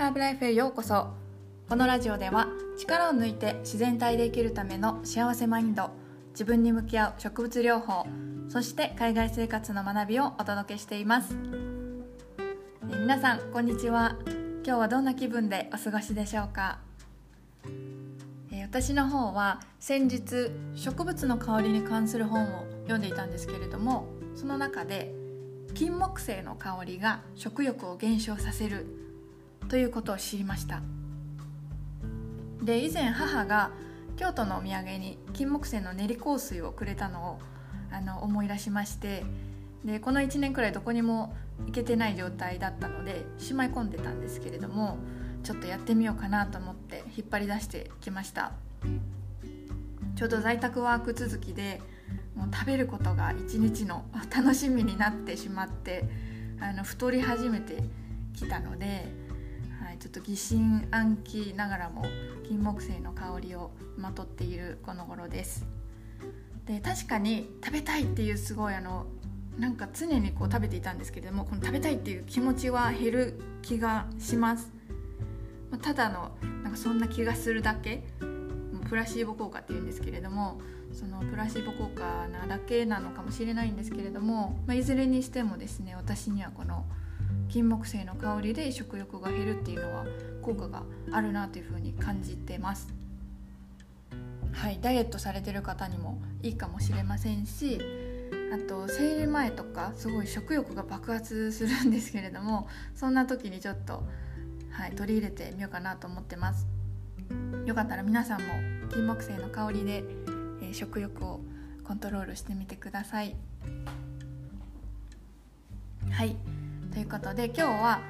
ハーブライフへようこそ。このラジオでは力を抜いて自然体で生きるための幸せマインド自分に向き合う植物療法そして海外生活の学びをお届けしています。え皆さんこんにちは。今日はどんな気分でお過ごしでしょうか？え私の方は先日植物の香りに関する本を読んでいたんですけれどもその中で金木犀の香りが食欲を減少させるということを知りました。で以前母が京都のお土産に金木犀の練り香水をくれたのをあの思い出しましてでこの1年くらいどこにも行けてない状態だったのでしまい込んでたんですけれどもちょっとやってみようかなと思って引っ張り出してきました。ちょうど在宅ワーク続きでもう食べることが一日の 楽しみになってしまってあの太り始めてきたので、はい、ちょっと疑心暗鬼ながらも金木犀の香りをまとっているこの頃です。で確かに食べたいっていうすごいあのなんか常にこう食べていたんですけれどもこの食べたいっていう気持ちは減る気がします。ただのなんかそんな気がするだけプラシーボ効果っていうんですけれどもそのプラシーボ効果なだけなのかもしれないんですけれども、まあ、いずれにしてもですね私にはこの金木犀の香りで食欲が減るっていうのは効果があるなというふうに感じてます。はい、ダイエットされてる方にもいいかもしれませんしあと生理前とかすごい食欲が爆発するんですけれどもそんな時にちょっと、はい、取り入れてみようかなと思ってますよかったら皆さんも金木犀の香りでえ食欲をコントロールしてみてください。はいということで今日は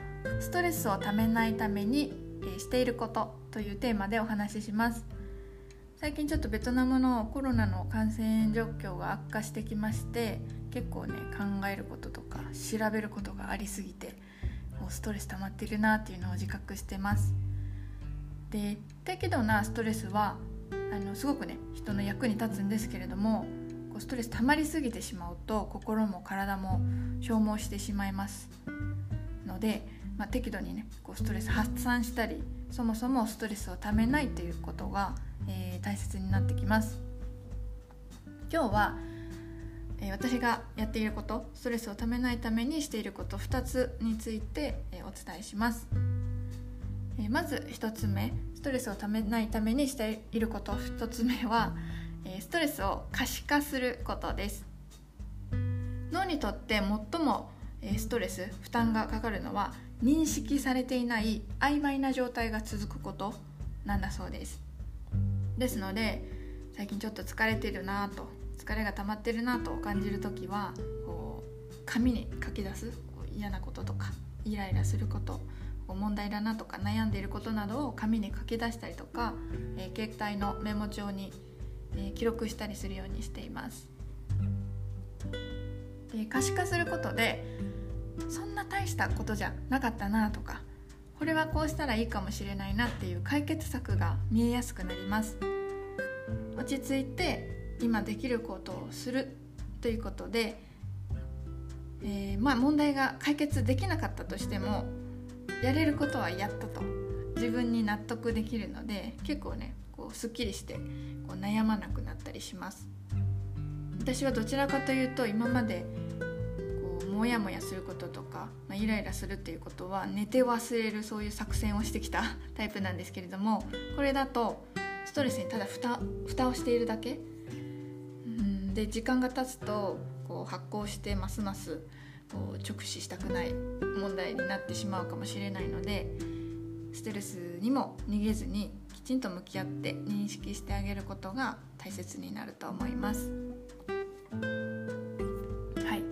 ストレスをためないために、えしていることというテーマでお話しします。最近ちょっとベトナムのコロナの感染状況が悪化してきまして結構ね考えることとか調べることがありすぎてもうストレス溜まってるなっていうのを自覚してますで適度なストレスはあのすごくね人の役に立つんですけれどもこうストレス溜まりすぎてしまうと心も体も消耗してしまいます。ので、まあ、適度にねこうストレス発散したりそもそもストレスをためないということが、えー、大切になってきます。今日は、え、私がやっていることストレスをためないためにしていること2つについて、え、お伝えします、えまず1つ目ストレスをためないためにしていること。1つ目はえストレスを可視化することです。脳にとって最もストレス負担がかかるのは認識されていない曖昧な状態が続くことなんだそうです。ですので最近ちょっと疲れてるなと疲れが溜まってるなと感じる時はこう紙に書き出す嫌なこととかイライラすること問題だなとか悩んでいることなどを紙に書き出したりとか、えー、携帯のメモ帳に、えー、記録したりするようにしています。で可視化することでそんな大したことじゃなかったなとかこれはこうしたらいいかもしれないなっていう解決策が見えやすくなります落ち着いて今できることをするということで、えー、まあ問題が解決できなかったとしてもやれることはやったと。自分に納得できるので結構ねこうすっきりしてこう悩まなくなったりします。私はどちらかというと今までこうモヤモヤすることとか、まあ、イライラするっていうことは寝て忘れるそういう作戦をしてきた タイプなんですけれどもこれだとストレスにただ蓋蓋をしているだけ。うんで時間が経つとこう発酵してますますこう直視したくない問題になってしまうかもしれないのでストレスにも逃げずにきちんと向き合って認識してあげることが大切になると思います。はい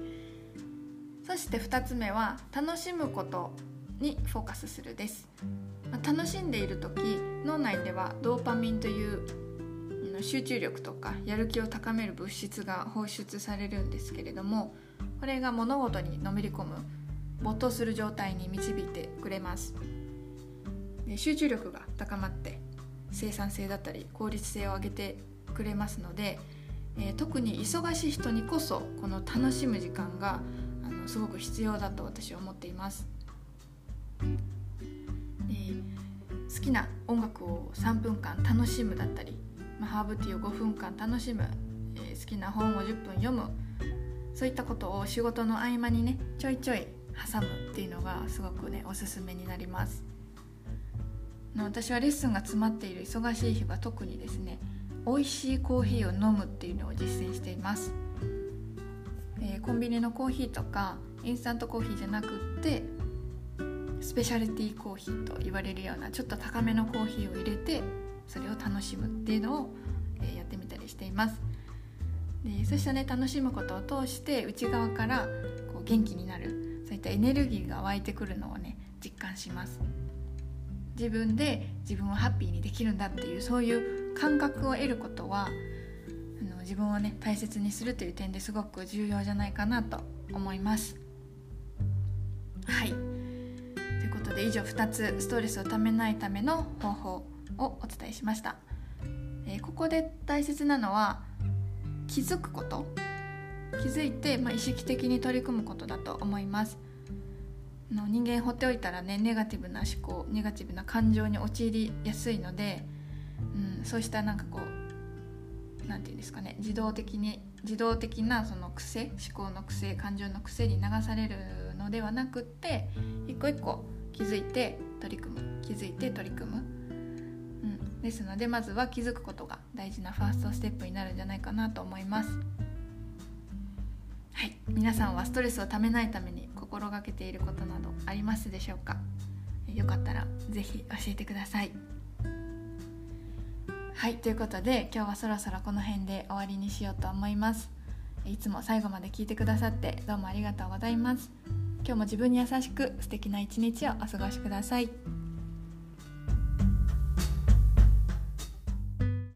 そして2つ目は楽しむことにフォーカスするです。楽しんでいる時脳内ではドーパミンという集中力とかやる気を高める物質が放出されるんですけれどもこれが物事にのめり込む没頭する状態に導いてくれます。で集中力が高まって生産性だったり効率性を上げてくれますので、えー、特に忙しい人にこそこの楽しむ時間があのすごく必要だと私は思っています、えー、きな音楽を3分間楽しむだったり、まあ、ハーブティーを5分間楽しむ、えー、好きな本を10分読むそういったことを仕事の合間にねちょいちょい挟むっていうのがすごくねおすすめになります。私はレッスンが詰まっている忙しい日は特にですね美味しいコーヒーを飲むっていうのを実践しています、えー、コンビニのコーヒーとかインスタントコーヒーじゃなくってスペシャルティーコーヒーと言われるようなちょっと高めのコーヒーを入れてそれを楽しむっていうのを、えやってみたりしています。でそしてね楽しむことを通して内側からこう元気になるそういったエネルギーが湧いてくるのをね実感します。自分で自分をハッピーにできるんだっていうそういう感覚を得ることはあの自分をね大切にするという点ですごく重要じゃないかなと思います。はい。ということで以上2つストレスをためないための方法をお伝えしました、えー、ここで大切なのは気づくこと？気づいて、まあ、意識的に取り組むことだと思います。の人間放っておいたらねネガティブな思考ネガティブな感情に陥りやすいので、うん、そうしたなんかこう何て言うんですかね自動的に自動的なその癖思考の癖感情の癖に流されるのではなくって一個一個気づいて取り組む。気づいて取り組む、ですのでまずは気づくことが大事なファーストステップになるんじゃないかなと思います。はい。皆さんはストレスをためないために心がけていることなどありますでしょうか？よかったら是非教えてください。はい。ということで今日はそろそろこの辺で終わりにしようと思います。いつも最後まで聞いてくださってどうもありがとうございます。今日も自分に優しく素敵な一日をお過ごしください。